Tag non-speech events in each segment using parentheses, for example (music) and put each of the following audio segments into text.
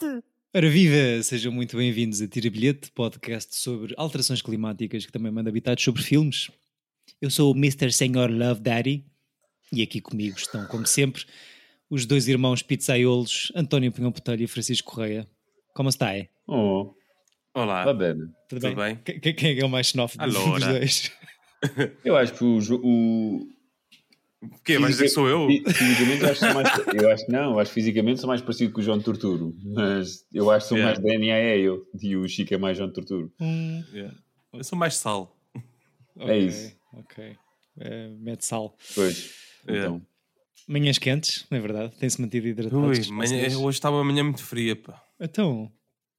bilhete! Ora viva! Sejam muito bem-vindos a Tira Bilhete, podcast sobre alterações climáticas que também manda habitados sobre filmes. Eu sou o Mr. Senhor Love Daddy e aqui comigo estão, como sempre, os dois irmãos pizzaiolos, António Pinhão Botelho e Francisco Correia. Como está? É? Oh, Olá, va bene. Tudo, tudo bem? bem? Quem- é que é o mais xenófobo dos dois? Eu acho que o. o O quê? Vais dizer que sou eu? fi- Fisicamente eu acho que sou mais. Eu acho que não, eu acho que fisicamente sou mais parecido com o João Torturo. Mas eu acho que sou Yeah. mais DNA é eu. E o Chico é mais João Torturo. Hum, Yeah. Eu sou mais sal. ok, isso. Ok. É, mete sal. Pois. Yeah. Então. Manhãs quentes, não é verdade? Tem-se mantido hidratados. Ui, manhã, hoje estava uma manhã muito fria, pá. Então,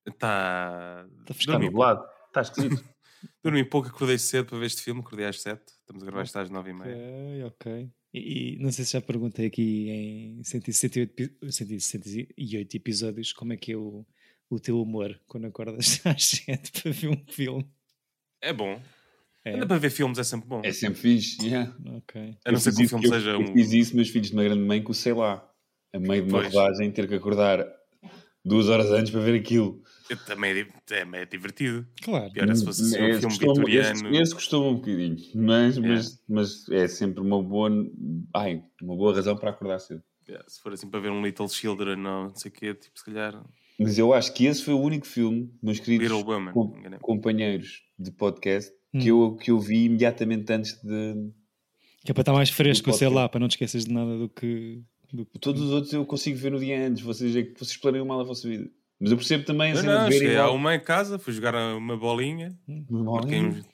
Está. Tá Está Dormi, nublado. Está esquisito. (laughs) dormi pouco, acordei cedo para ver este filme, acordei às 7. Estamos a gravar isto às 9 e meia. ok, ok. E, e não sei se já perguntei aqui em 168, epi- 168 episódios como é que é o, o teu humor quando acordas (laughs) às 7 para ver um filme. É bom. É, Anda para ver filmes, é sempre bom. É sempre fixe. Yeah. ok. A não Eu ser fiz que o isso- filme eu- seja eu um. fiz isso, meus filhos de uma grande mãe, com o sei lá. A meio de uma rodagem, ter que acordar duas horas antes para ver aquilo. Também é, é, é divertido. Claro. Pior é se fosse assim, um Esse filme costuma- vitoriano. Esse, esse costuma um bocadinho, mas, Yeah. mas, mas é sempre uma boa, ai, uma boa razão para acordar cedo. Yeah, se for assim para ver um Little Children ou não sei o quê, tipo, se calhar. Mas eu acho que esse foi o único filme, meus queridos com- companheiros de podcast, Hum. que, eu, que eu vi imediatamente antes de. Que é para estar mais fresco, sei lá, para não te esqueces de nada do que. do Todos os outros eu consigo ver no dia antes, vocês é que vocês planeiam mal a vossa vida. Mas eu percebo também a cena não, de ver cheguei igual. a uma em casa, fui jogar uma bolinha, marquei, uns,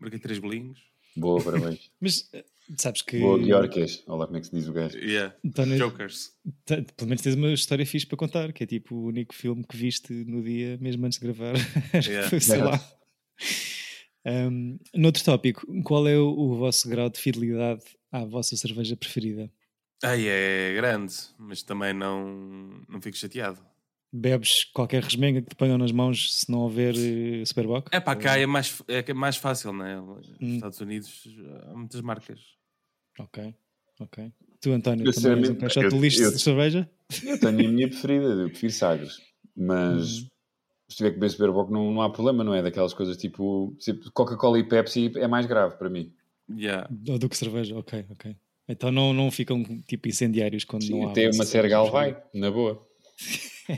marquei três bolinhos. Boa, parabéns. (laughs) Mas eh, sabes que. Boa, Guiorques. Olha lá como é que se diz o gajo. Yeah. António, Jokers. te- pelo menos tens uma história fixe para contar, que é tipo o único filme que viste no dia, mesmo antes de gravar. (laughs) Acho que Yeah. foi, sei Yeah. lá. Um, noutro tópico, qual é o, o vosso grau de fidelidade à vossa cerveja preferida? Ai, é grande, mas também não, não fico chateado. Bebes qualquer resmenga que te ponham nas mãos se não houver eh, Superboc? É pá, cá é mais, é é mais fácil, não é? Nos Hum. Estados Unidos há muitas marcas. Ok, ok. Tu, António, Eu, também és um eu- lixo eu- de cerveja? Eu tenho a minha preferida, eu prefiro Sagres. Mas Uhum. se tiver que beber Superboc não, não há problema, não é? Daquelas coisas tipo tipo, Coca-Cola e Pepsi é mais grave para mim. Yeah. Ou do que cerveja? Ok, ok. Então não, não ficam tipo incendiários quando Sim, não há. até uma cerveja Sergal vai, na boa.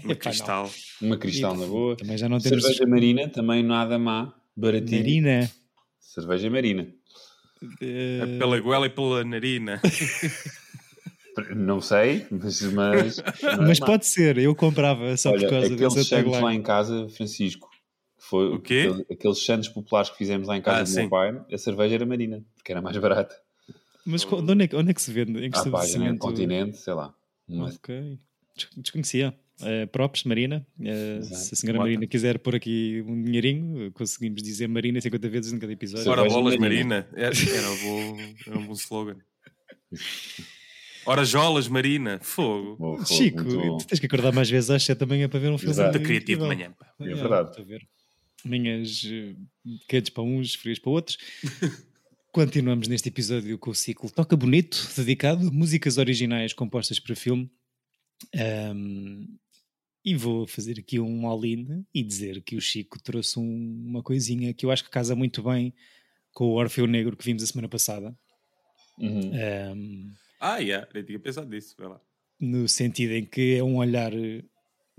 Uma (laughs) cristal. Uma cristal na boa. Também já não temos. Cerveja marina, também nada má, baratinho. Marina. Cerveja marina. eh, É pela goela e pela narina. (laughs) Não sei, mas. Mas, (laughs) é Mas má. pode ser, eu comprava só Olha, por causa aqueles santos lá em casa, Francisco, foi O quê? aquele- aqueles santos populares que fizemos lá em casa Ah, do meu sim. pai, a cerveja era marina, porque era mais barata. Mas onde é, que- onde é que se vende? Em que página, estabelecimento? continente, sei lá. Uma- Ok. Des- Desconhecia. Uh, props, Marina. Uh, se a senhora Bota. Marina quiser pôr aqui um dinheirinho, conseguimos dizer Marina 50 vezes em cada episódio. Ora bolas marina. marina. Era, era, um bom, era um bom slogan. Ora jolas marina. Fogo. Boa, fogo, Chico, tu tens que acordar mais vezes às 7 da manhã para ver um filme. Exato. Muito criativo de manhã. pá. É verdade. ver. Manhãs eh, quentes para uns, frias para outros. (laughs) Continuamos neste episódio com o ciclo Toca Bonito, dedicado a músicas originais compostas para filme. Ahm, e vou fazer aqui um all-in e dizer que o Chico trouxe um- uma coisinha que eu acho que casa muito bem com o Orfeu Negro que vimos a semana passada. Uhum. Ahm, Ah, yeah, nem tinha pensado nisso. Vai lá. no sentido em que é um olhar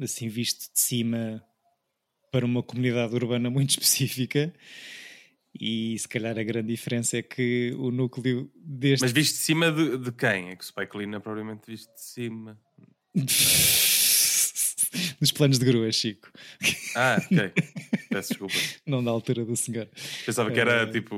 assim visto de cima para uma comunidade urbana muito (laughs) específica e se calhar a grande diferença é que o núcleo deste Mas visto de cima de, de quem? É que o Spike Lee não é propriamente visto de cima. (laughs) dos planos de grua, Chico Ah, ok. Peço desculpa. (laughs) não da altura do senhor Pensava que era Eh. tipo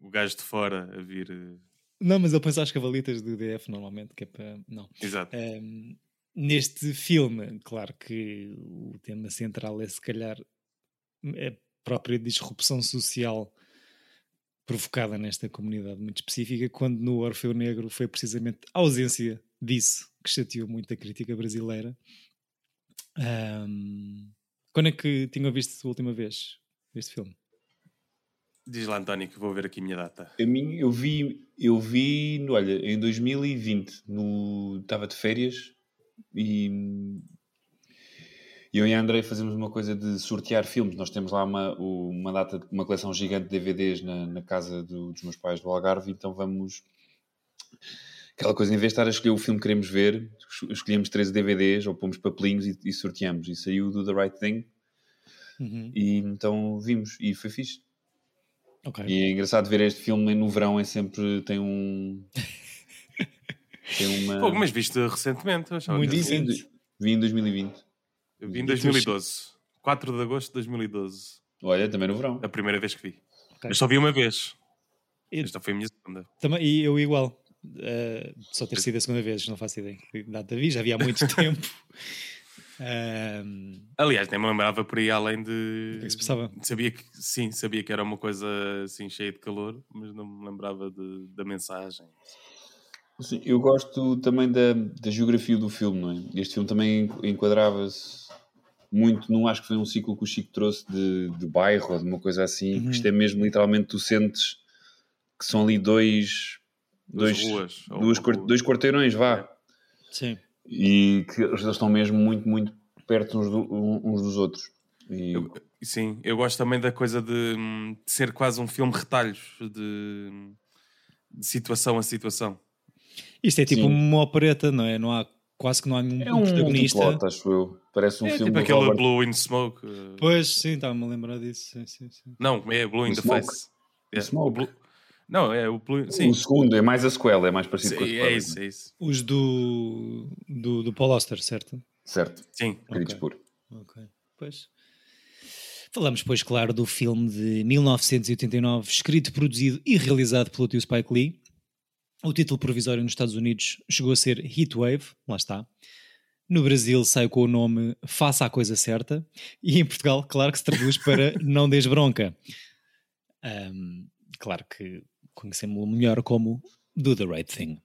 o gajo de fora a vir. eh, não, mas ele pensa às cavalitas do DF normalmente que é para... não Exato. Um, neste filme, claro que o tema central é se calhar a própria disrupção social provocada nesta comunidade muito específica, quando no Orfeu Negro foi precisamente a ausência disso que chateou muito a crítica brasileira. Um, quando é que tinham visto a última vez este filme? Diz lá, António, que vou ver aqui a minha data. A mim, eu vi, eu vi, no- olha, em 2020, no, estava de férias e eu e a Andrei fazemos uma coisa de sortear filmes. Nós temos lá uma, uma data, uma coleção gigante de DVDs na, na casa do, dos meus pais do Algarve, então vamos. Aquela coisa, em vez de estar a escolher o filme que queremos ver, escolhemos três DVDs ou pomos papelinhos e, e sorteamos. E saiu do The Right Thing. Uhum. E então vimos, e foi fixe. Okay. E é engraçado ver este filme no verão, é sempre. tem um. (laughs) tem uma. Pô, mas viste recentemente, Muito recente. Vi em 2020. Eu vi em 2012. 4 de agosto de 2012. Olha, também no verão. A primeira vez que vi. Okay. Mas só vi uma vez. E... Esta foi a minha segunda. Também, e eu igual. Uh, só ter sido a segunda vez, não faço ideia. Data vi, já vi há muito (laughs) tempo. Um... Aliás, nem me lembrava por aí além de. O que é que se passava? Sabia que, sim, sabia que era uma coisa assim cheia de calor, mas não me lembrava de, da mensagem. Sim, eu gosto também da, da geografia do filme, não é? Este filme também enquadrava-se muito, não acho que foi um ciclo que o Chico trouxe de, de bairro ou de uma coisa assim, uhum. isto é mesmo literalmente tu sentes que são ali dois, dois, ruas, duas, dois quarteirões, vá. Sim. E que eles estão mesmo muito, muito perto uns, do, uns dos outros. E... Eu, sim, eu gosto também da coisa de, de ser quase um filme retalhos de, de situação a situação. Isto é tipo Sim. uma opereta, não é? Não há, quase que não há nenhum é um protagonista. Plot, acho eu. Parece um é, filme tipo aquele Robert... Blue in Smoke. Pois, sim, estava-me a lembrar disso. Sim, sim, sim. Não, é Blue in the Smoke. Face. É. Smoke. Blue... Não, é o. Sim. O segundo é mais a sequela, é mais parecido sim, com a sequela. É isso, é isso. Os do, do, do Paul Oster, certo? Certo. Sim. Queridos okay. por. Ok, pois. Falamos, pois, claro, do filme de 1989, escrito, produzido e realizado pelo tio Spike Lee, o título provisório nos Estados Unidos chegou a ser Heatwave, lá está. No Brasil saiu com o nome Faça a Coisa Certa. E em Portugal, claro que se traduz para (laughs) Não Des Bronca. Um, claro que conhecemos-lo melhor como Do the Right Thing.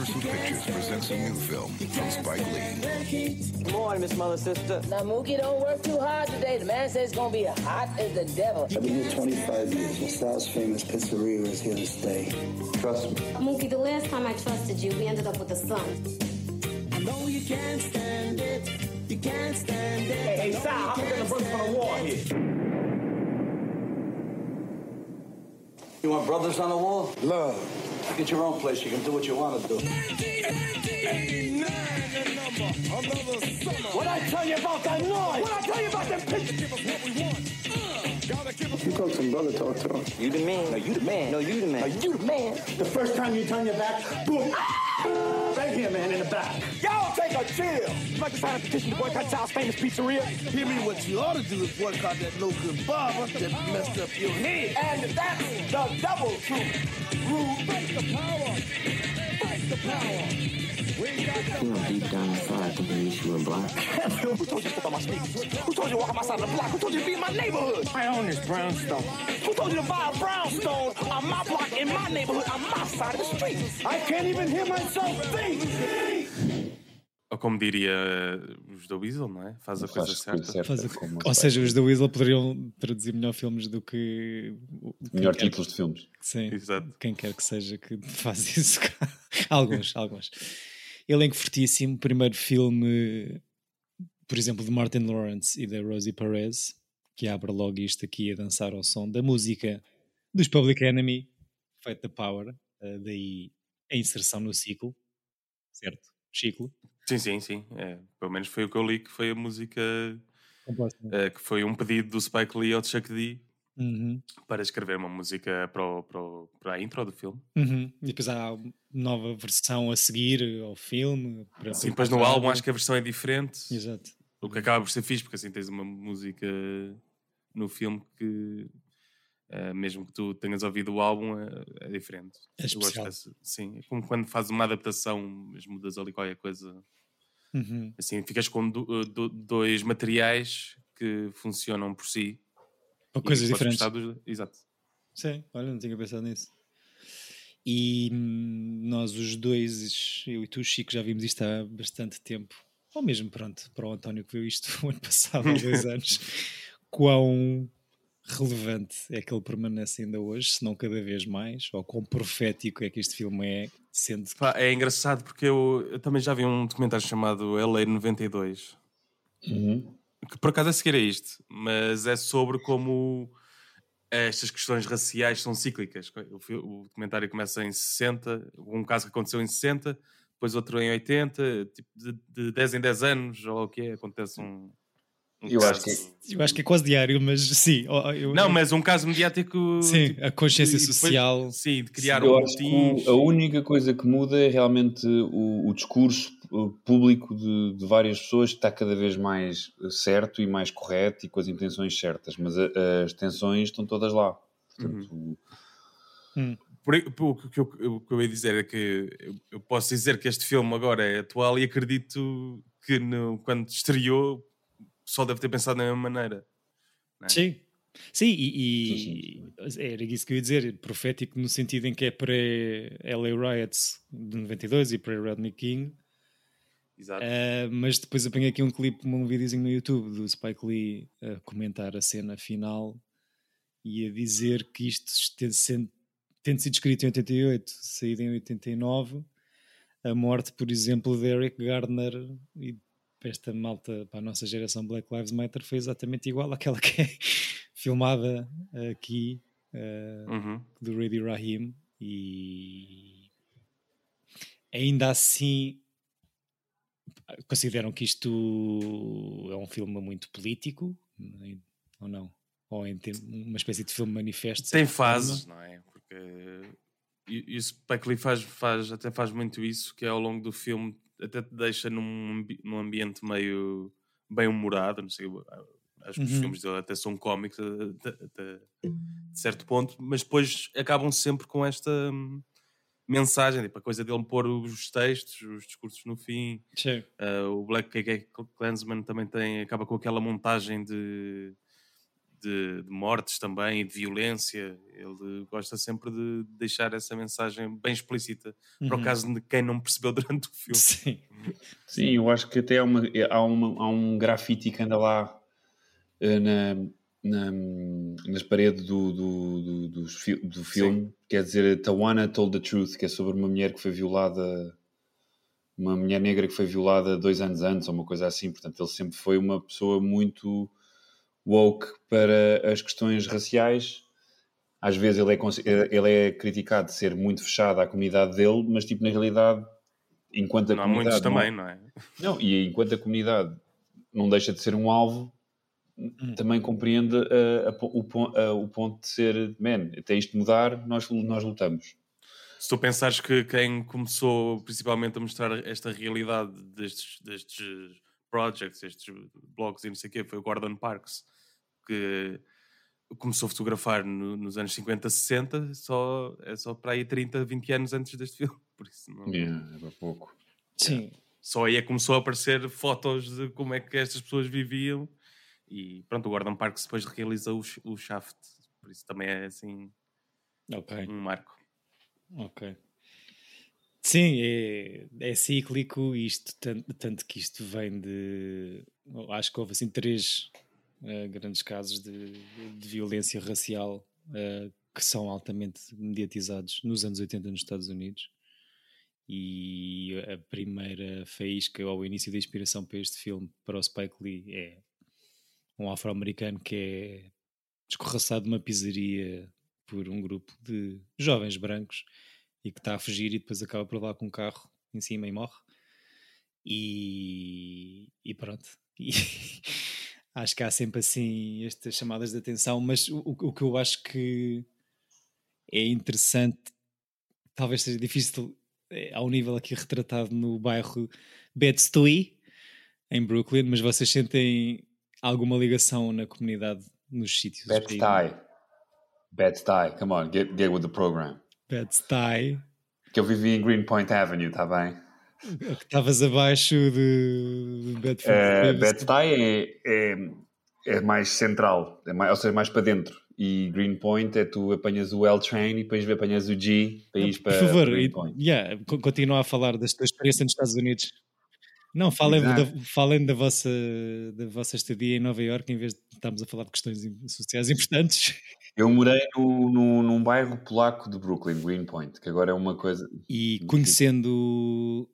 Universal Pictures presents a new film from Spike Lee. Good morning, Miss Mother Sister. Now, Mookie, don't work too hard today. The man says it's gonna be hot as the devil. I've been here 25 years. LaSalle's famous pizzeria is here to stay. Trust me. Mookie, the last time I trusted you, we ended up with a son. I know you can't stand it. You can't stand it. Hey, hey, Sal, I'm gonna bring from the wall here. You want brothers on the wall? Love. Get your own place. You can do what you want to do. What I tell you about that noise? What I tell you about them pictures? Uh, you called some brother talk to him. You the man. No, you the man. No, you the man. No, you the man. The first time you turn your back, boom. Ah! Right here, man, in the back. Y'all take a chill. You like to sign a petition to boycott Sal's famous pizzeria? Hear me, what you ought to do is boycott that no good barber that messed up your head. And that's the double truth. Rule, break the power. Break the power. You know, deep down inside, I think wish you were black. Who told you to put my speakers? Who told you to walk on my side of the block? Who told you to be in my neighborhood? I own this brownstone. Who told you to buy a brownstone on my block, in my neighborhood, on my side of the street? I can't even hear myself think! Ou como diria os da Weasel, não é? Faz a Faz coisa certa. certa Faz a... Ou seja, os da Weasel poderiam traduzir melhor filmes do que. Melhor títulos que... de filmes. Sim. Exato. Quem quer que seja que (laughs) faz isso. (laughs) alguns, alguns. Elenco fortíssimo, primeiro filme, por exemplo, de Martin Lawrence e da Rosie Perez, que abre logo isto aqui a dançar ao som da música dos Public Enemy, Fight the Power, uh, daí a inserção no ciclo, certo? Ciclo. Sim, sim, sim. É, pelo menos foi o que eu li, que foi a música uh, que foi um pedido do Spike Lee ao Chuck D uhum. para escrever uma música para, o, para, o, para a intro do filme. Uhum. E depois há nova versão a seguir ao filme. Para, Sim, depois no álbum acho que a versão é diferente. Exato. O que acaba por ser fixe, porque assim tens uma música no filme que, uh, mesmo que tu tenhas ouvido o álbum, é, é diferente. É especial. Desse, sim, é como quando fazes uma adaptação, mas mudas ali qualquer coisa. Uhum. Assim, ficas com do, eh, do, dois materiais que funcionam por si. Ou coisas diferentes. Dos... Exato. Sim, olha, não tinha pensado nisso. E hum, nós os dois, eu e tu, Chico, já vimos isto há bastante tempo. Ou mesmo, pronto, para o António que viu isto (laughs) o ano passado, há dois (laughs) anos. Quão relevante é que ele permanece ainda hoje, se não cada vez mais, ou quão profético é que este filme é, sendo Pá, é engraçado porque eu, eu também já vi um documentário chamado LA 92, Uhum. Que por acaso é seguir a isto, mas é sobre como estas questões raciais são cíclicas. O documentário começa em 60, um caso que aconteceu em 60, depois outro em 80, tipo de, de 10 em 10 anos, ou o que é, acontece um. Um Eu caso. acho que Eu acho que é quase diário, mas sim. eu- Não, mas um caso mediático. Sim, tipo, a consciência e depois- social. sim, de criar Eu um acho que boletins. o- a única coisa que muda é realmente o, o discurso público de, de várias pessoas que está cada vez mais certo e mais correto e com as intenções certas, mas a- as tensões estão todas lá. Portanto, Por, por- o, que eu, o que eu ia dizer é que eu, eu posso dizer que este filme agora é atual e acredito que no- quando estreou só deve ter pensado da mesma maneira. é? Sim. Sim, e, Sim, e era isso que eu ia dizer, profético no sentido em que é pré-LA Riots de 92 e pré-Rodney King, Exato. Ah, mas depois apanhei aqui um clipe, um videozinho no YouTube do Spike Lee a comentar a cena final e a dizer que isto tendo, sendo- tendo sido escrito em 88, saído em 89, a morte, por exemplo, de Eric Gardner e para esta malta, para a nossa geração Black Lives Matter, foi exatamente igual (laughs) àquela que é filmada aqui ah, Uhum. do Rudy Rahim e ainda assim consideram que isto é um filme muito político ou não? Ou em uma espécie de filme manifesto? Tem fases, não é? Porque e, e o Spike Lee faz, faz, até faz muito isso, que é ao longo do filme até te deixa num, num ambiente meio bem humorado, não sei, acho que os Uhum. filmes dele até são cómicos até, até- de certo ponto, mas depois acabam sempre com esta hum, mensagem, tipo, a coisa dele pôr os textos, os discursos no fim. Uh, o Black KK Klansman também tem, acaba com aquela montagem de, de, de mortes também de violência. Ele gosta sempre de deixar essa mensagem bem explícita, para o Uhum. caso de quem não percebeu (laughs) durante o filme. Sim. Sim, eu acho que até há, uma, há, uma- há um grafite que anda lá eh, na, na- nas paredes do, do, do, fi- do filme, quer dizer, Tawana Told the Truth, que é sobre uma mulher que foi violada, uma mulher negra que foi violada dois anos antes, ou uma coisa assim. Portanto, ele sempre foi uma pessoa muito woke para as questões raciais. Às vezes ele é, ele é criticado de ser muito fechado à comunidade dele, mas tipo, na realidade, enquanto a Não há comunidade muitos não- também, não é? não, e enquanto a comunidade não deixa de ser um alvo, também compreende uh, a o, pon- uh, o ponto de ser, man, até isto mudar, nós, nós lutamos. Se tu pensares que quem começou principalmente a mostrar esta realidade destes, destes projects, estes blogs e não sei o quê, foi o Gordon Parks, que começou a fotografar no- nos anos 50, 60, só, é só para aí 30, 20 anos antes deste (laughs) filme. Por isso, não, Yeah, é para pouco. Sim. só aí é que começou a aparecer fotos de como é que estas pessoas viviam. E pronto, o Gordon Parks depois realiza o, o Shaft, por isso também é assim Ok. um marco. Ok. Sim, é, é cíclico isto, tanto, tanto que isto vem de. Acho que houve assim três eh, grandes casos de, de violência racial eh, que são altamente mediatizados nos anos 80 nos Estados Unidos. E a primeira faísca ou o início da inspiração para este filme, para o Spike Lee, é um afro-americano que é descorraçado de uma pizzaria por um grupo de jovens brancos e que está a fugir e depois acaba por lá com um carro em cima e morre. E, e pronto. E (laughs) acho que há sempre assim estas chamadas de atenção, mas o, o o que eu acho que é interessante, talvez seja difícil eh, ao nível aqui retratado no bairro Bed-Stuy, em Brooklyn, mas vocês sentem alguma ligação na comunidade nos sítios? Bed-Stuy. Bed-Stuy, come on, get, get with the program. Bed-Stuy. Que eu vivi em Greenpoint Avenue, está bem? Que estavas abaixo de, de Bedford. Uh. Bed-Stuy é, é, é mais central, é mais, ou seja, mais para dentro. E Greenpoint é tu apanhas o L train e depois apanhas o G para ir Por para favor, e- Greenpoint. yeah, co- continua a falar da tua experiência nos Estados Unidos. Não, falem, da, falem da, vossa, da vossa estadia em Nova Iorque em vez de estarmos a falar de questões sociais (laughs) importantes. Eu morei no, no, num bairro polaco de Brooklyn, Greenpoint, que agora é uma coisa. E conhecendo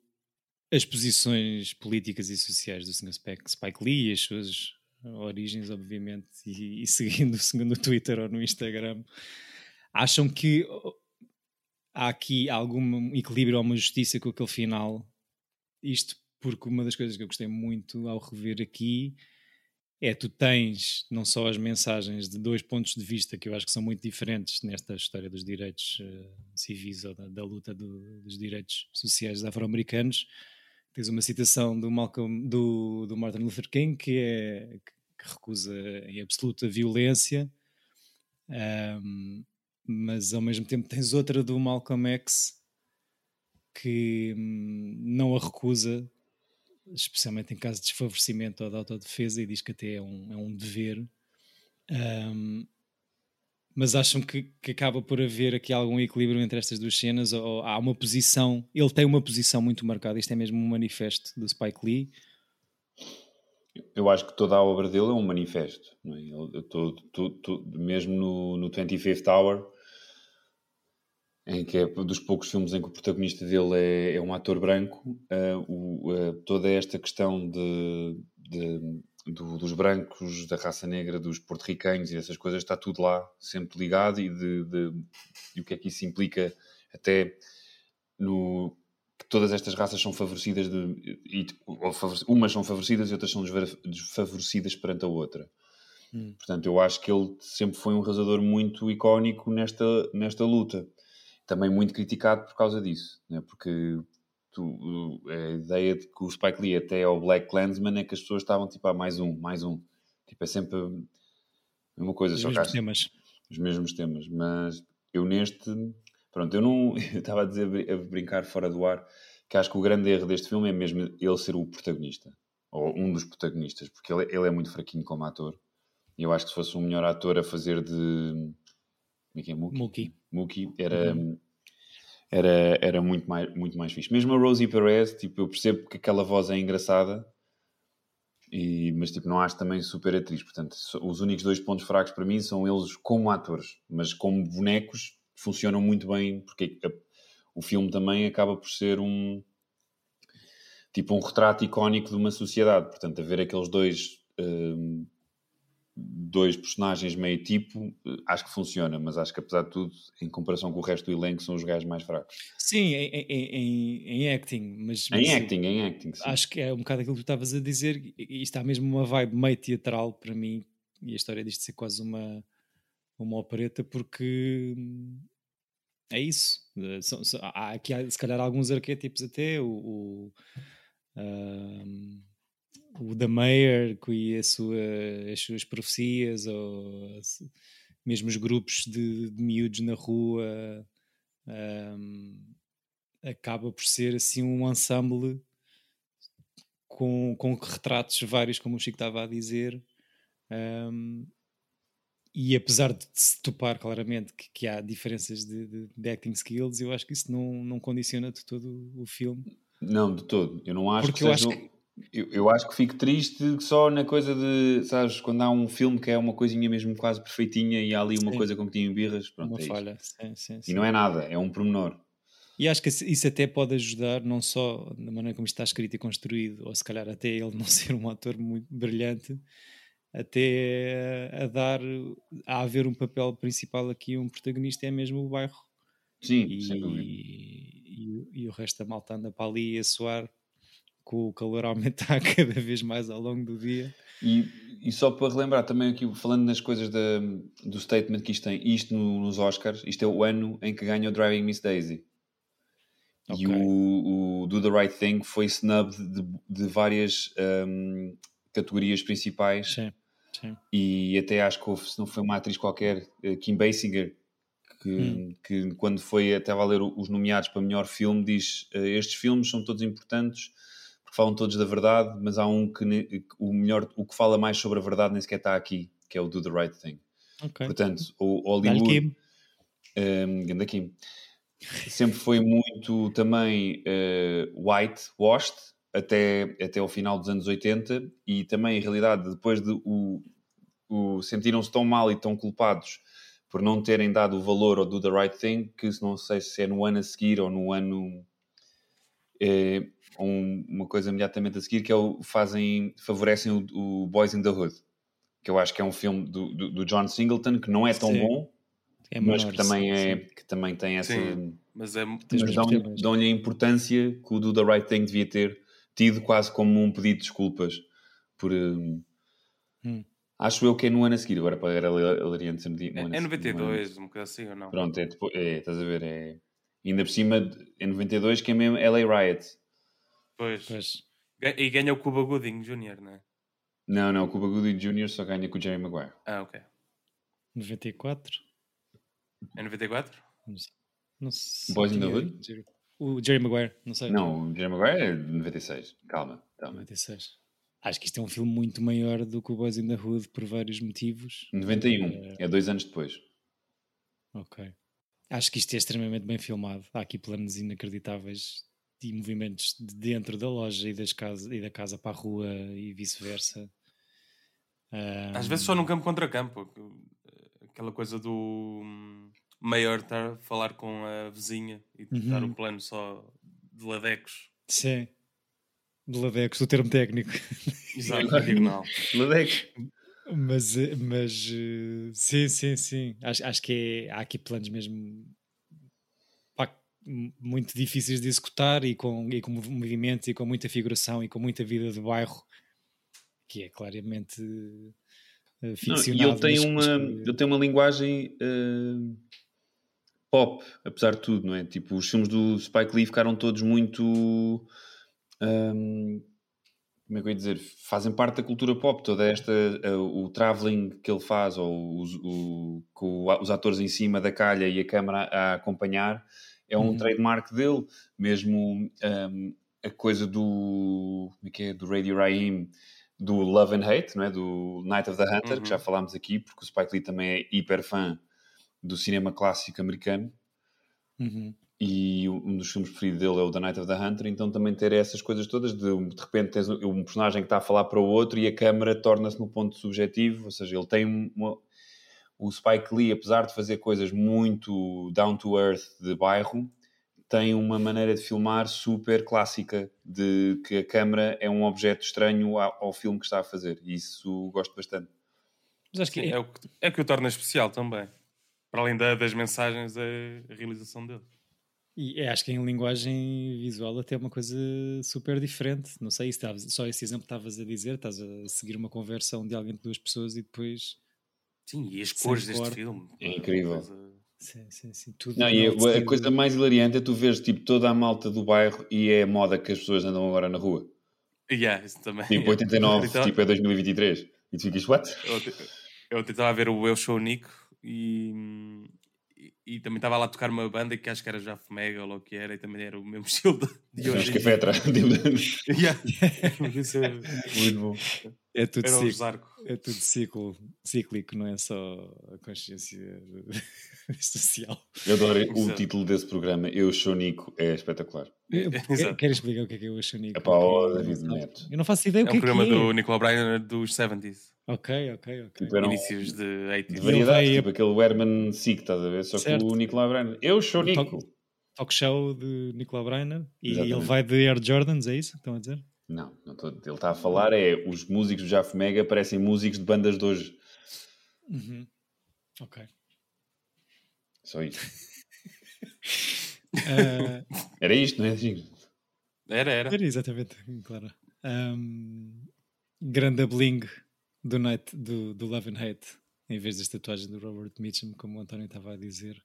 as posições políticas e sociais do Sr. Spike, Lee e as suas origens, obviamente, e, e (laughs) seguindo, segundo no Twitter ou no Instagram, acham que há aqui algum equilíbrio ou uma justiça com aquele final? Isto porque uma das coisas que eu gostei muito ao rever aqui é tu tens não só as mensagens de dois pontos de vista que eu acho que são muito diferentes nesta história dos direitos uh, civis ou da, da luta do, dos direitos sociais afro-americanos. Tens uma citação do Malcolm, do, do Martin Luther King que é que recusa em absoluta violência, um, mas ao mesmo tempo tens outra do Malcolm X que hum, não a recusa especialmente em caso de desfavorecimento ou de autodefesa, e diz que até é um, é um dever. Um, mas acham que, que, acaba por haver aqui algum equilíbrio entre estas duas cenas, ou, ou, há uma posição, ele tem uma posição muito marcada, isto é mesmo um manifesto do Spike Lee. Eu acho que toda a obra dele é um manifesto, é? eu, tô, tô, tô, mesmo no, no 25th Hour, em que é dos poucos filmes em que o protagonista dele é, é um ator branco, uh, o, uh, toda esta questão de, de do, dos brancos, da raça negra, dos porto-ricanos e essas coisas, está tudo lá, sempre ligado, e, de, de, e o que é que isso implica até no que todas estas raças são favorecidas, de, e, ou umas são favorecidas e outras são desfavorecidas perante a outra. Hum. Portanto, eu acho que ele sempre foi um rasador muito icónico nesta, nesta luta também muito criticado por causa disso, né? porque tu, a ideia de que o Spike Lee até ao Black Clansman é que as pessoas estavam tipo, ah, mais um, mais um. Tipo, é sempre a mesma coisa. Os mesmos temas. Os mesmos temas, mas eu neste, pronto, eu não, (laughs) eu estava a dizer, a brincar fora do ar, que acho que o grande erro deste filme é mesmo ele ser o protagonista, ou um dos protagonistas, porque ele, ele é muito fraquinho como ator. E eu acho que se fosse um melhor ator a fazer de como é que é? Mookie. Mookie. Mookie era, uhum. era, era muito, mais, muito mais fixe. Mesmo a Rosie Perez, tipo, eu percebo que aquela voz é engraçada, e, mas tipo, não acho também super atriz. Portanto, os únicos dois pontos fracos para mim são eles como atores, mas como bonecos funcionam muito bem, porque a, o filme também acaba por ser um tipo um retrato icónico de uma sociedade. Portanto, haver aqueles dois um, dois personagens meio tipo, eh, acho que funciona, mas acho que apesar de tudo, em comparação com o resto do elenco, são os gajos mais fracos. Sim, em, em, em acting, mas, em acting, em acting, sim. acho que é um bocado aquilo que tu estavas a dizer, e está mesmo uma vibe meio teatral para mim, e a história disto ser quase uma, uma opereta, porque hum, é isso. Eh, são, são, há aqui, se calhar, alguns arquétipos até, o. o uh, o da Mayer e sua, as suas profecias, ou mesmo os grupos de, de miúdos na rua, um, acaba por ser assim um ensemble com, com retratos vários, como o Chico estava a dizer. Um, e apesar de se topar claramente que, que há diferenças de, de, de, acting skills, eu acho que isso não, não condiciona de todo o filme. Não, de todo. Eu não acho Porque que eu seja... acho que eu, eu, acho que fico triste só na coisa de, sabes, quando há um filme que é uma coisinha mesmo quase perfeitinha e há ali uma sim. coisa com que tinha birras, pronto, uma é falha, sim, sim, E não é nada, é um pormenor. E acho que isso até pode ajudar, não só na maneira como está escrito e construído, ou se calhar até ele não (laughs) ser um ator muito brilhante, até a dar, a haver um papel principal aqui, um protagonista é mesmo o bairro. Sim, e, e, e, o resto da malta anda para ali a soar com o calor a aumentar (laughs) cada vez mais ao longo do dia. E, e só para relembrar também aqui, falando nas coisas da, do statement que isto tem, isto no, nos Oscars, isto é o ano em que ganha o Driving Miss Daisy. Okay. E o, o, Do the Right Thing foi snub de, de várias um, categorias principais. Sim, sim. E até acho que houve, se não foi uma atriz qualquer, eh, Kim Basinger, que, hum. que quando foi até a ler os nomeados para melhor filme, diz: eh, Estes filmes são todos importantes falam todos da verdade, mas há um que o melhor, o que fala mais sobre a verdade nem sequer está aqui, que é o Do the Right Thing. Okay. Portanto, o Hollywood. Um, Kim. Sempre foi muito também uh, white-washed até, até ao final dos anos 80 e também, em realidade, depois de o, o sentiram-se tão mal e tão culpados por não terem dado o valor ao Do The Right Thing, que não sei se é no ano a seguir ou no ano... É, um, uma coisa imediatamente a seguir, que é o, fazem, favorecem o, o, Boys in the Hood, que eu acho que é um filme do, do, do John Singleton, que não é tão sim. bom, é mas que também, é, que também tem essa... Sim, mas é... Mas dão-lhe dão a importância que o Do The Right Thing devia ter tido quase como um pedido de desculpas por... Um, hum. Acho eu que é no ano a seguir, agora para a Larian É, é 92, um bocado assim ou não? Pronto, é, depois, é, estás a ver, é... Ainda por cima, é 92 que é mesmo LA Riot. Pois. pois. E ganha o Cuba Gooding Jr., não é? Não, não, o Cuba Gooding Jr. só ganha com o Jerry Maguire. Ah, ok. 94? É 94? Não sei. Boys in the Hood? O Jerry Maguire, não sei. Não, o Jerry Maguire é 96. Calma. calma. 96. Acho que isto é um filme muito maior do que o Boys in the Hood por vários motivos. 91, é, é dois anos depois. Ok. Acho que isto é extremamente bem filmado. Há aqui planos inacreditáveis e movimentos de dentro da loja e, das casa, e da casa para a rua e vice-versa. Um... Às vezes só num campo contra campo. Aquela coisa do maior estar a falar com a vizinha e uhum. dar o plano só de ladecos. Sim. De ladecos, o termo técnico. Exato, diagonal. Ladecos. Mas, mas sim, sim, sim. Acho, acho que é, há aqui planos mesmo muito difíceis de executar e com, e com movimentos e com muita figuração e com muita vida de bairro que é claramente uh, ficcionado. Não, e ele tem, uma, que... ele tem uma linguagem uh, pop, apesar de tudo, não é? Tipo, os filmes do Spike Lee ficaram todos muito... Um, como é que eu ia dizer? Fazem parte da cultura pop, toda esta... Uh, o travelling que ele faz, ou o, com os atores em cima da calha e a câmera a acompanhar é um uhum. trademark dele, mesmo um, a coisa do, como é que é, do Radio Raheem, do Love and Hate, não é? do Night of the Hunter, uhum. que já uhum. falámos aqui, porque o Spike Lee também é hiper fã do cinema clássico americano. Uhum. E um dos filmes preferidos dele é o The Night of the Hunter, então também ter essas coisas todas de de repente tens um personagem que está a falar para o outro e a câmera torna-se no ponto subjetivo, ou seja, ele tem uma, o Spike Lee, apesar de fazer coisas muito down to earth de bairro, tem uma maneira de filmar super clássica, de que a câmera é um objeto estranho ao, filme que está a fazer. E isso gosto bastante. Mas acho que Sim, é... é, o que, é o que o torna especial também. Para além da, das mensagens, a realização dele. E acho que em linguagem visual até é uma coisa super diferente. Não sei, se só esse exemplo estavas a dizer, estás a seguir uma conversão de alguém de duas pessoas e depois Sim, e as cores deste filme. É incrível. Sim, sim, sim. Tudo não, e a, a, coisa mais hilariante é tu veres tipo, toda a malta do bairro e é a moda que as pessoas andam agora na rua. Yeah, isso também. Tipo 89, (laughs) tipo é 2023. E tu ficas, what? Eu, eu tentava ver o Eu Show Nico e, e, também estava lá a tocar uma banda que acho que era já Mega ou o que era, e também era o mesmo (laughs) estilo de hoje. Acho que é Petra. yeah. (laughs) É muito bom. É tudo, ciclo, é tudo ciclo, cíclico, não é só a consciência (laughs) social. Eu adoro o título desse programa, Eu Sou Nico, é espetacular. Quero explicar o que é que é Eu Sou Nico? É para o David Neto. Eu não faço ideia o que é que é. É um programa do Nicolau Bryan dos 70s. Ok, ok, ok. Tipo, Inícios de 80s. De variedade, tipo aquele Herman Sick, estás a ver? Só certo. que o Nicolau Bryan. Eu Sou Nico. Talk, talk show de Nicolau Bryan e Exatamente. ele vai de Air Jordans, é isso que estão a dizer? Não, não tô, ele está a falar é os músicos do Jaf Mega parecem músicos de bandas de hoje. Uhum. Ok. Só isso. uh... (laughs) Era isto, não é? Era, era. Era exatamente, claro. Um, grande bling do, night, do, do Love and Hate, em vez das tatuagens do Robert Mitchum, como o António estava a dizer.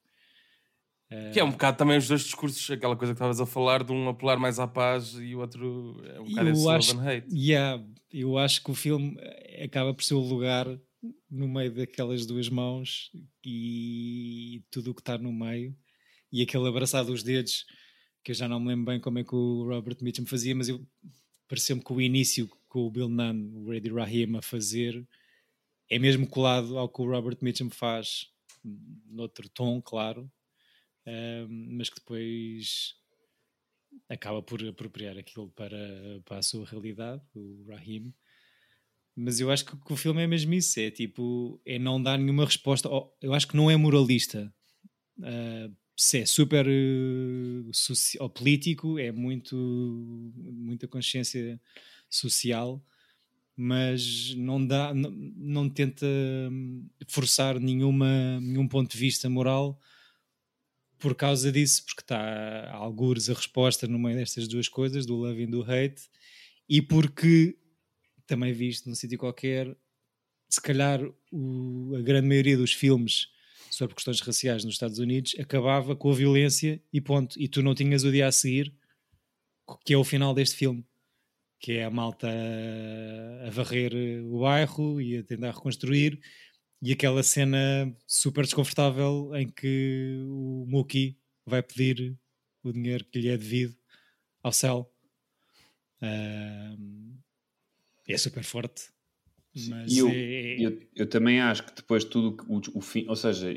Que é um bocado também os dois discursos, aquela coisa que estavas a falar, de um apelar mais à paz e o outro é um bocado eu esse acho, love and hate. Yeah, eu acho que o filme acaba por ser o lugar no meio daquelas duas mãos e tudo o que está no meio e aquele abraçado dos dedos que eu já não me lembro bem como é que o Robert Mitchum fazia, mas pareceu-me que o início com o Bill Nunn, o Reddy Rahim a fazer é mesmo colado ao que o Robert Mitchum faz noutro tom, claro, mas que depois acaba por apropriar aquilo para, para a sua realidade, o Rahim. Mas eu acho que, que o filme é mesmo isso: é tipo, é não dar nenhuma resposta. Eu acho que não é moralista. Uh, se é super uh, político, é muito muita consciência social, mas não dá, não, não tenta hum, forçar nenhuma, nenhum ponto de vista moral por causa disso, porque está a algures a resposta no meio destas duas coisas, do love e do hate, e porque também visto num sítio qualquer, se calhar o, a grande maioria dos filmes sobre questões raciais nos Estados Unidos acabava com a violência e ponto. E tu não tinhas o dia a seguir, que é o final deste filme, que é a malta a varrer o bairro e a tentar reconstruir e aquela cena super desconfortável em que o Mookie vai pedir o dinheiro que lhe é devido ao céu. Uh, é super forte. Mas eu, é... eu, eu, também acho que depois tudo o, o fim, ou seja,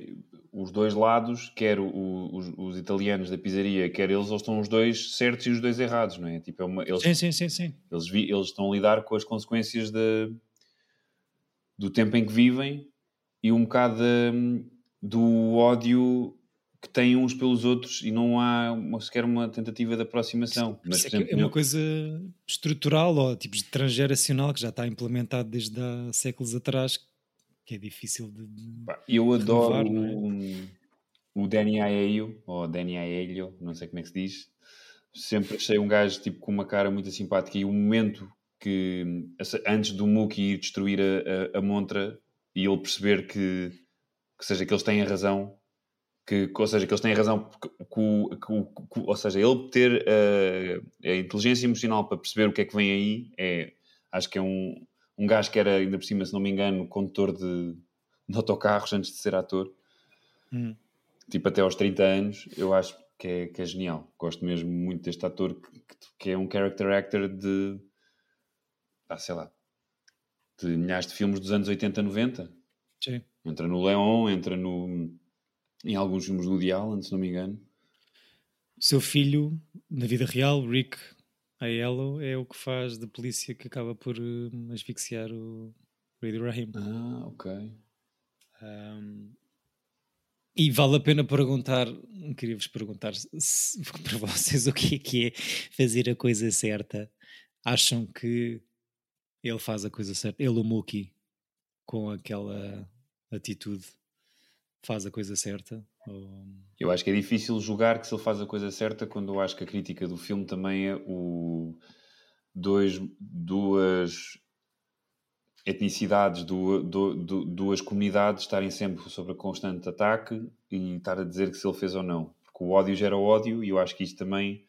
os dois lados, quer o, os, os, italianos da pizzaria, quer eles, eles estão os dois certos e os dois errados, não é? Tipo, é uma, eles, sim, sim, sim, sim. Eles, eles estão a lidar com as consequências de, do tempo em que vivem e um bocado de, do ódio que têm uns pelos outros e não há uma, sequer uma tentativa de aproximação. Mas, é, exemplo, é uma coisa estrutural ou tipo de transgeracional que já está implementado desde há séculos atrás, que é difícil de. Eu adoro é? o, Danny Aiello, ou Danny Aiello, não sei como é que se diz. Sempre achei um gajo tipo, com uma cara muito simpática e o momento que antes do Mookie ir destruir a, a, a montra e ele perceber que, que seja que eles têm razão, que, ou seja, que eles têm razão, que, que, que, ou seja, ele ter uh, a inteligência emocional para perceber o que é que vem aí, é, acho que é um, um gajo que era, ainda por cima, se não me engano, condutor de, de autocarros antes de ser ator, hum. tipo até aos 30 anos, eu acho que é, que é genial. Gosto mesmo muito deste ator que, que é um character actor de, ah, sei lá, de milhares de filmes dos anos 80, 90. Sim. Entra no Leon, entra no, em alguns filmes do Dial, se não me engano. Seu filho, na vida real, Rick Aiello, é o que faz de polícia que acaba por uh, asfixiar o Brady Rahim. Ah, ok. Um, e vale a pena perguntar, queria-vos perguntar se, (laughs) para vocês o que é que é fazer a coisa certa. Acham que ele faz a coisa certa. Ele, o Mookie, com aquela atitude, faz a coisa certa. Ou... Eu acho que é difícil julgar que se ele faz a coisa certa quando eu acho que a crítica do filme também é o dois, duas etnicidades, du, du, du, duas comunidades estarem sempre sobre constante ataque e estar a dizer que se ele fez ou não. Porque o ódio gera ódio e eu acho que isto também,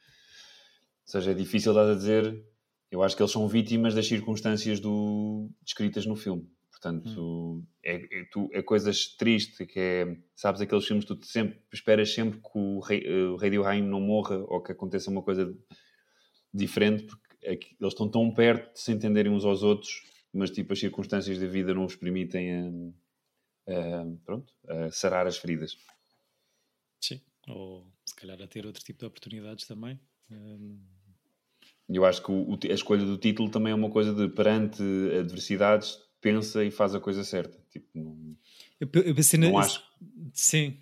ou seja, é difícil dar a dizer eu acho que eles são vítimas das circunstâncias do, descritas no filme. Portanto, hum. é, é, tu, é coisas tristes, que é, sabes, aqueles filmes que tu sempre esperas sempre que o rei, eh, o rei de Raim não morra ou que aconteça uma coisa diferente, porque é eles estão tão perto de se entenderem uns aos outros, mas tipo as circunstâncias da vida não os permitem a, a, pronto, a sarar as feridas. Sim, ou se calhar a ter outro tipo de oportunidades também. Hum eu acho que o, a escolha do título também é uma coisa de perante adversidades, pensa e faz a coisa certa. Tipo, não, eu, eu pensei não acho, Sim.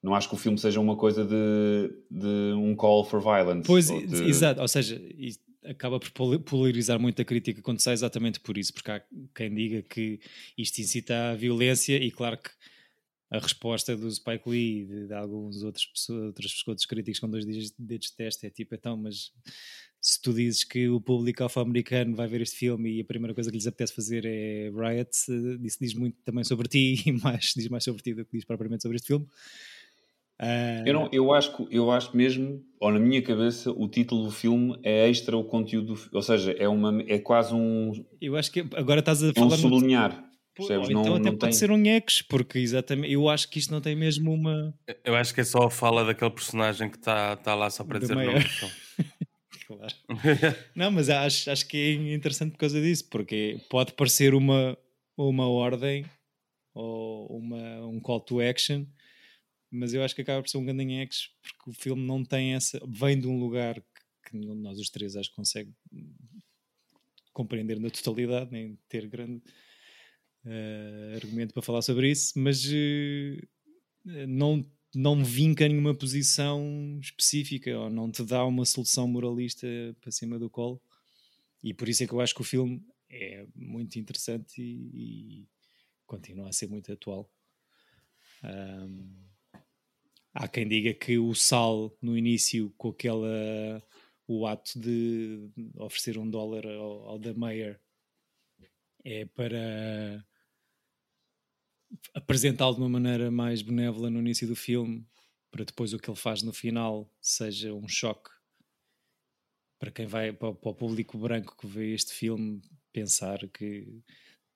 Não acho que o filme seja uma coisa de, de um call for violence. Pois, de... exato. Ou seja, acaba por polarizar muito a crítica quando sai exatamente por isso, porque há quem diga que isto incita à violência e claro que a resposta do Spike Lee e de, de alguns outros, pessoas, outros, outros críticos com dois dedos de teste é tipo, então, mas se tu dizes que o público afro-americano vai ver este filme e a primeira coisa que lhes apetece fazer é Riot, isso diz muito também sobre ti (laughs) e mais, diz mais sobre ti do que diz propriamente sobre este filme. Uh... Eu, não, eu, acho, eu acho mesmo, ou na minha cabeça, o título do filme é extra o conteúdo, ou seja, é, uma, é quase um. Eu acho que agora estás a falar. É um sublinhar. Percebes? então não, até não pode tem... ser um Nheques, porque exatamente eu acho que isto não tem mesmo uma. Eu acho que é só a fala daquele personagem que está tá lá só para dizer não. (laughs) (laughs) não, mas acho, acho que é interessante por causa disso, porque pode parecer uma, uma ordem ou uma, um call to action, mas eu acho que acaba por ser um grande ex porque o filme não tem essa. vem de um lugar que nós os três acho que consegue compreender na totalidade, nem ter grande uh, argumento para falar sobre isso, mas uh, não, não vinca nenhuma posição específica ou não te dá uma solução moralista para cima do colo. E por isso é que eu acho que o filme é muito interessante e, e continua a ser muito atual. Um, há quem diga que o Sal no início com aquela o ato de oferecer um dólar ao, ao da Mayer é para apresentá-lo de uma maneira mais benévola no início do filme, para depois o que ele faz no final seja um choque para quem vai, para, para o público branco que vê este filme, pensar que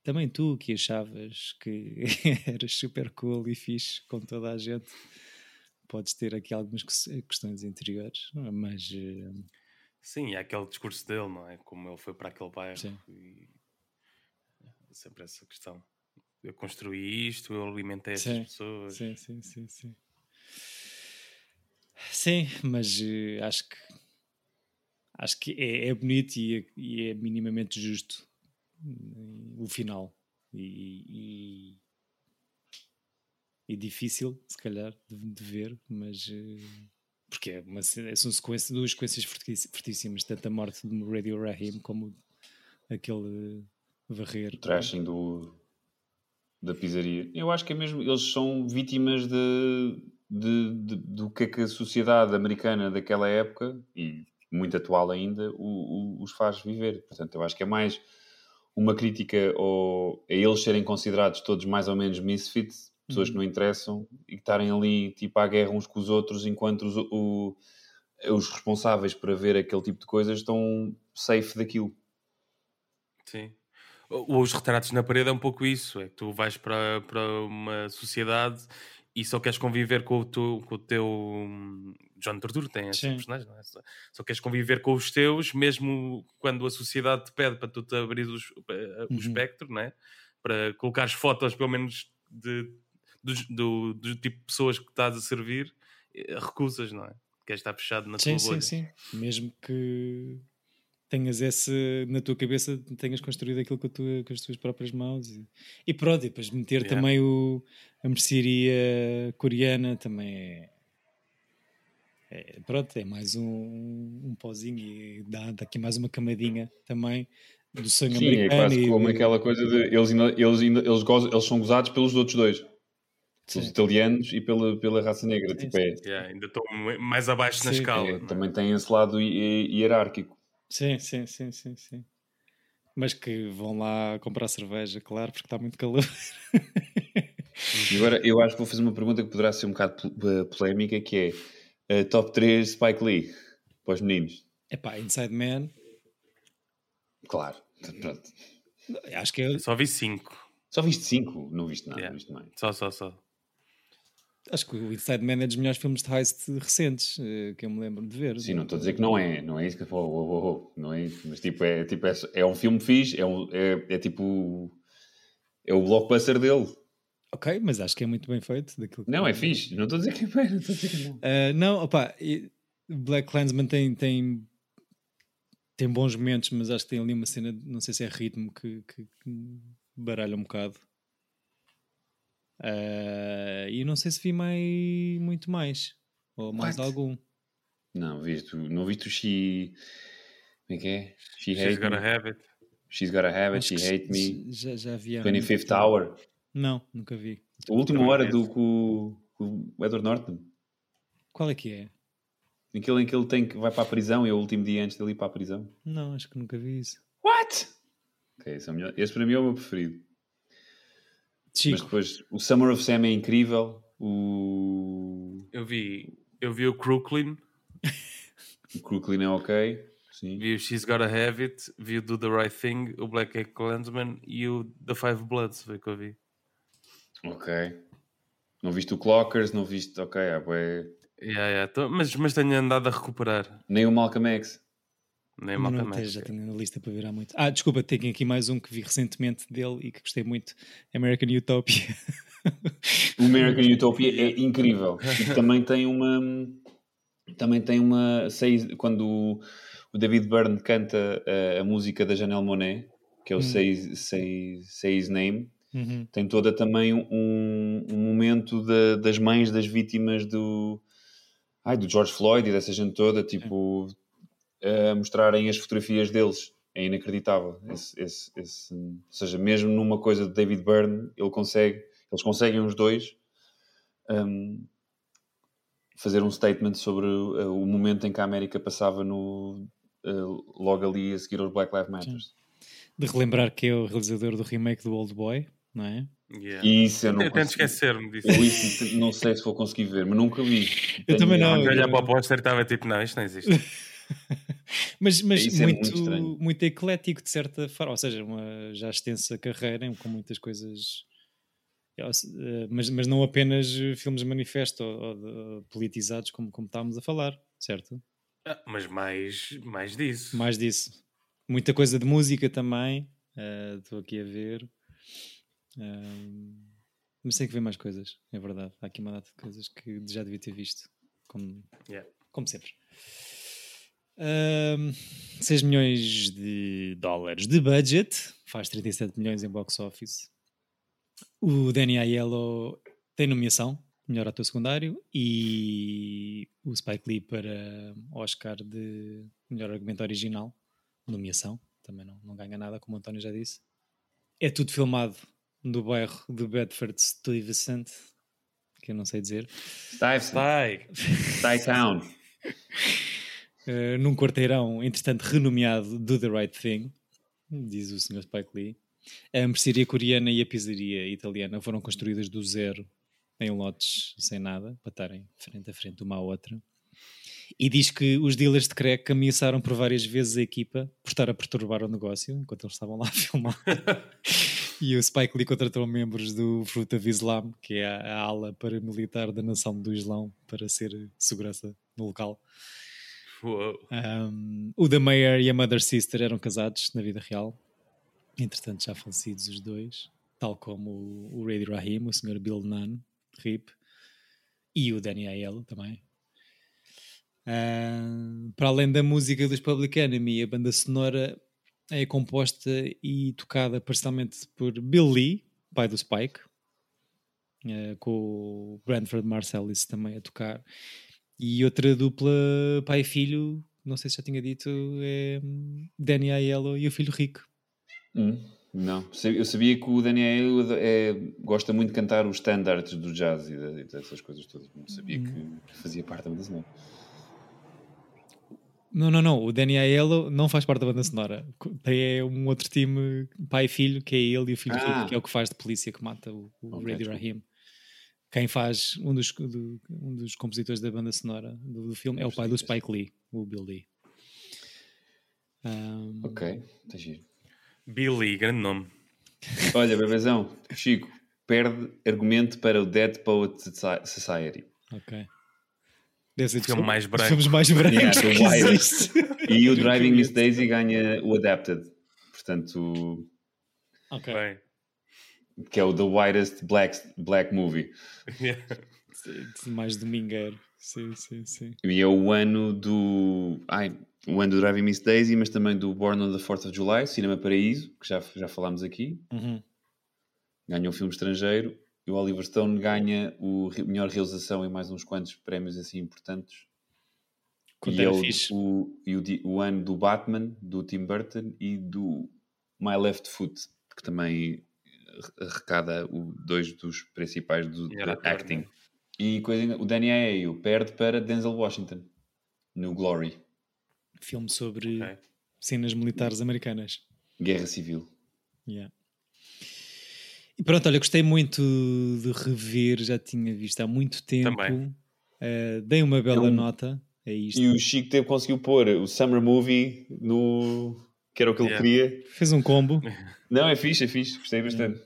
também tu que achavas que (laughs) eras super cool e fixe com toda a gente, podes ter aqui algumas questões interiores, mas. Uh... Sim, é aquele discurso dele, não é? Como ele foi para aquele bairro Sim. e é sempre essa questão eu construí isto, eu alimentei essas pessoas. Sim, sim, sim, sim. Sim, mas uh, acho que acho que é, é bonito e é, e é, minimamente justo uh, o final e, e, e, difícil, se calhar, de, de ver, mas uh, porque é uma, são sequência, duas sequências fortíssimas, tanto a morte do Radio Rahim como aquele varrer. O trashing do, da pizzaria. Eu acho que é mesmo, eles são vítimas de, de, de, do que é que a sociedade americana daquela época, e muito atual ainda, o, o, os faz viver. Portanto, eu acho que é mais uma crítica ao, a eles serem considerados todos mais ou menos misfits, pessoas uhum. que não interessam, e que estarem ali tipo à guerra uns com os outros, enquanto os, o, os responsáveis para ver aquele tipo de coisas estão safe daquilo. Sim os retratos na parede é um pouco isso: é que tu vais para, para uma sociedade e só queres conviver com o teu. Com o teu hum, John Torture tem essa personagem, não é? Só, só, queres conviver com os teus, mesmo quando a sociedade te pede para tu te abrir os, o uhum. espectro, não é? Para colocares fotos, pelo menos, de, do, do, do tipo de pessoas que estás a servir, eh, recusas, não é? Queres estar fechado na sim, tua bolha. Sim, sim, Mesmo que tenhas esse na tua cabeça, tenhas construído aquilo com, tua, com as tuas próprias mãos e, e pronto, e depois meter yeah. também o, a mercearia coreana também é, é, pronto, é mais um, um pozinho e dá, dá aqui mais uma camadinha também do sonho Sim, americano. é quase e, como aquela coisa de eles, eles, eles, gozam, eles são gozados pelos outros dois. Pelos italianos e pela, pela raça negra. Sim, tipo, é, yeah, ainda estou mais abaixo na escala. É, também tem esse lado hierárquico. Sim, sim, sim, sim, sim. Mas que vão lá comprar cerveja, claro, porque está muito calor. e agora eu acho que vou fazer uma pergunta que poderá ser um bocado polémica, que é uh, top 3 Spike Lee para os meninos. É pá, Inside Man. Claro, pronto. Acho que eu... Só vi 5. Só viste 5? Não viste nada, yeah. viste mais. Só, só, só. Acho que o Inside Man é dos melhores filmes de heist recentes eh, que eu me lembro de ver. Sim, não estou a dizer que não é, não é isso que eu falo, oh, oh, oh, não é isso, mas tipo, é, tipo, é, é um filme fixe, é, um, é, é tipo, é o blockbuster dele. Ok, mas acho que é muito bem feito. Daquilo não, é fixe, não estou a dizer que é, não estou a dizer que não. Uh, não, opá, Black Clansman tem, tem, tem bons momentos, mas acho que tem ali uma cena, não sei se é ritmo, que, que, que baralha um bocado. Uh, e não sei se vi mais, muito mais. Ou mais What? algum. Não, visto, não viste o She. Como é que é? She She's Gotta me. Have It. She's Gotta Have It, She Hate Me. Já, já vi. 25th Hour. Não, nunca vi. A última hora do com, com o Edward Norton. Qual é que é? Aquele em que ele tem que vai para a prisão e é o último dia antes dele ir para a prisão. Não, acho que nunca vi isso. What? Ok, esse, é o melhor. esse para mim é o meu preferido. Chico. Mas depois o Summer of Sam é incrível. O... Eu vi, eu vi o Crooklyn. o Crooklyn é ok. Sim. Vi o She's Gotta Have It, vi o Do the Right Thing, o Black Egg Clansman e o The Five Bloods, foi que eu vi. Ok. Não viste o Clockers, não viste. Ok, é. Yeah, yeah. Tô, mas, mas tenho andado a recuperar. Nem o Malcolm X. Nem não, não já tenho na lista para ver há muito. Ah, desculpa, tenho aqui mais um que vi recentemente dele e que gostei muito: American Utopia. o American (laughs) Utopia é incrível. E também tem uma. também tem uma. Sei, quando o, o David Byrne canta a, a, música da Janelle Monet, que é o hum. His Name, uhum. tem toda também um, um momento de, das mães das vítimas do. Ai, do George Floyd e dessa gente toda, tipo, a mostrarem as fotografias deles é inacreditável. Esse, esse, esse, ou seja, mesmo numa coisa de David Byrne, ele consegue, eles conseguem os dois um, fazer um statement sobre uh, o momento em que a América passava no, uh, logo ali a seguir aos Black Lives Matter. De relembrar que é o realizador do remake do Old Boy, não é? Yeah. Isso eu não Tento esquecer-me disso. Eu isso não sei se vou conseguir ver, mas nunca vi. Eu Tenho também não. Olhar para o póster estava tipo, não, isto não existe. (laughs) (laughs) mas mas é muito, muito, muito, eclético de certa forma, ou seja, uma já extensa carreira com muitas coisas, eh, mas, mas não apenas filmes manifesto ou, ou, politizados como, como estávamos a falar, certo? Ah, mas mais, mais disso. Mais disso. Muita coisa de música também, uh, estou aqui a ver. Uh, mas tem que ver mais coisas, é verdade. Há aqui uma data de coisas que já devia ter visto, como, yeah. como sempre. 6 milhões de dólares de budget, faz 37 milhões em box office. O Danny Aiello tem nomeação, melhor ator secundário, e o Spike Lee para Oscar de melhor argumento original, nomeação, também não, não ganha nada, como o António já disse. É tudo filmado no bairro de Bedford Stuyvesant, que eu não sei dizer. Stuyvesant. Stuyvesant Town. (laughs) uh, num quarteirão, entretanto, renomeado Do The Right Thing, diz o Sr. Spike Lee. A mercearia coreana e a pizzaria italiana foram construídas do zero em lotes sem nada, para estarem frente a frente uma à outra. E diz que os dealers de crack ameaçaram por várias vezes a equipa por estar a perturbar o negócio enquanto eles estavam lá a (laughs) filmar. e o Spike Lee contratou membros do Fruit of Islam, que é a ala paramilitar da nação do Islão, para ser segurança no local. Um, o The Mayor e a Mother Sister eram casados na vida real, entretanto já falecidos os dois, tal como o, o Ray Rahim, o Sr. Bill Nunn, RIP, e o Danny Aiello também. Um, para além da música dos Public Enemy, a banda sonora é composta e tocada parcialmente por Bill Lee, pai do Spike, uh, com o Brentford Marsalis também a tocar e outra dupla pai e filho, não sei se já tinha dito, é Danny Aiello e o filho Rico. Hum, não, eu sabia que o Danny Aiello é, gosta muito de cantar os standards do jazz e, dessas coisas todas. Não sabia hum. que fazia parte da banda sonora. Não, não, não. O Danny Aiello não faz parte da banda sonora. Tem é um outro time, pai e filho, que é ele e o filho ah. Rico, que é o que faz de polícia que mata o, o okay, Brady Rahim quem faz um dos, do, um dos compositores da banda sonora do, do filme é o pai do Spike Lee, o Bill Lee. Um... Ok, está giro. Bill Lee, grande nome. Olha, bebezão, Chico, perde argumento para o Dead Poet Society. Ok. Deve ser filme mais branco. Filmes mais brancos yeah, E o Driving Miss Daisy ganha o Adapted. Portanto... Ok. Bem que é o The Whitest Black, Black Movie. (laughs) Mais domingueiro. Sim, sim, sim. E é o ano do. Ai, o ano do Driving Miss Daisy, mas também do Born on the 4th of July, Cinema Paraíso, que já, já falámos aqui. Uhum. Ganha um filme estrangeiro. E o Oliver Stone ganha o melhor realização e mais uns quantos prémios assim importantes. e é o, o, e o, o ano do Batman, do Tim Burton e do My Left Foot, que também arrecada o, dois dos principais do, do acting. E coisa, o Danny Ayew perde para Denzel Washington no Glory. Filme sobre okay. cenas militares americanas. Guerra Civil. Yeah. E pronto, olha, gostei muito de rever, já tinha visto há muito tempo. Também. Uh, dei uma bela nota a isto. E o Chico teve, conseguiu pôr o Summer Movie no. Que era o que ele yeah. queria. Fez um combo. (laughs) Não, é fixe, é fixe, gostei bastante.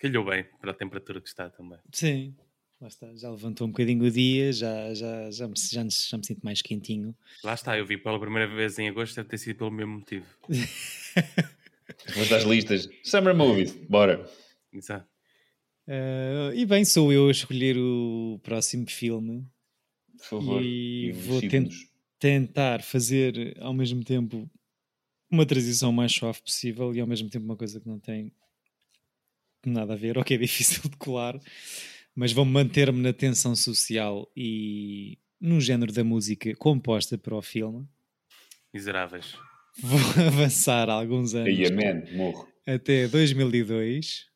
Calhou bem para a temperatura que está também. Sim, lá está, já levantou um bocadinho o dia, já, já, já, me, já, já me sinto mais quentinho. Lá está, eu vi pela primeira vez em agosto, deve ter sido pelo mesmo motivo. (laughs) Vamos das listas. Summer Movies, bora. Exato. Uh, e bem, sou eu a escolher o próximo filme. Por favor. E vou ten tentar fazer ao mesmo tempo uma transição mais suave possível e ao mesmo tempo uma coisa que não tem nada a ver, ou que é difícil de colar, mas vou manter-me na tensão social e no género da música composta para o filme. Miseráveis. Vou (laughs) avançar alguns anos. Aí, man, morro. Até 2002.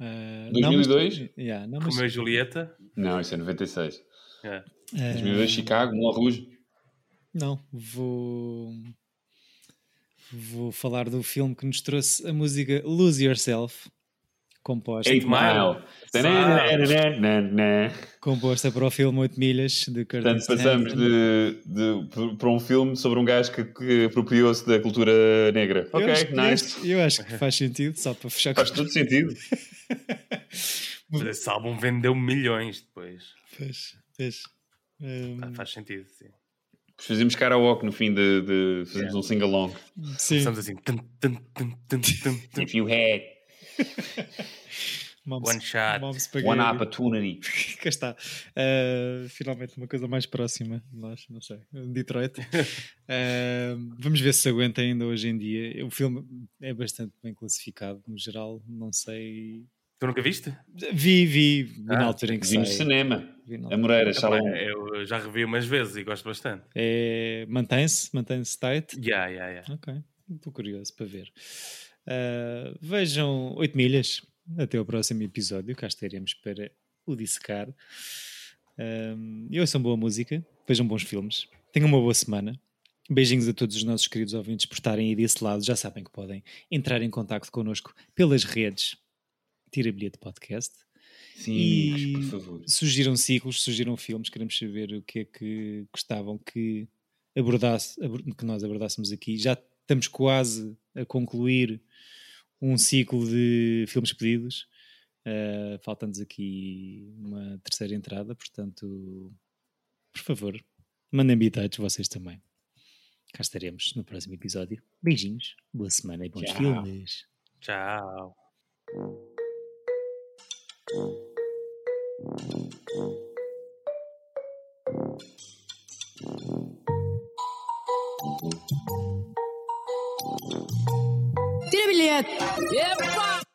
Uh, 2002? Não, mas, yeah, não, mas... Romeu e Julieta? Não, isso é 96. É. 2002, Chicago, Moulin Rouge? Não, vou... Vou falar do filme que nos trouxe a música Lose Yourself, composta. 8 Mile. Composta para o filme 8 Milhas de Curtis Portanto, passamos de, de, para um filme sobre um gajo que, que apropriou-se da cultura negra. Eu ok, nice. eu acho que faz sentido, só para fechar Faz todo sentido. (laughs) Esse álbum vendeu milhões depois. Fez. Um... Faz sentido, sim. Fazemos karaoke no fim de, de fazemos yeah. um sing-along. Sim. Estamos assim. Tum, tum, (laughs) tum, If you had Mom's, one shot, one opportunity. (laughs) Cá está. Uh, finalmente uma coisa mais próxima de nós, não sei. Detroit. Uh, (laughs) vamos ver se aguenta ainda hoje em dia. O filme é bastante bem classificado, no geral. Não sei Tu nunca viste? Vi, vi, vi ah, na altura em que vi no cinema. Vi. A Moreira, Shalom. Eu já revi umas vezes e gosto bastante. É... Mantém-se? Mantém-se tight? Yeah, yeah, yeah. Ok, estou curioso para ver. Uh, vejam 8 milhas. Até o próximo episódio. Cá estaremos para o dissecar. Um, e ouçam boa música. Vejam bons filmes. Tenham uma boa semana. Beijinhos a todos os nossos queridos ouvintes por estarem aí desse lado. Já sabem que podem entrar em contato connosco pelas redes Tira Bilhete Podcast. Sim, e por favor. Surgiram ciclos, surgiram filmes, queremos saber o que é que gostavam que, abordasse, que nós abordássemos aqui. Já estamos quase a concluir um ciclo de filmes pedidos. Uh, Falta-nos aqui uma terceira entrada, portanto, por favor, mandem bitites vocês também. Cá estaremos no próximo episódio. Beijinhos, boa semana e bons Tchau. filmes. Tchau. Tira bilhete! Epa!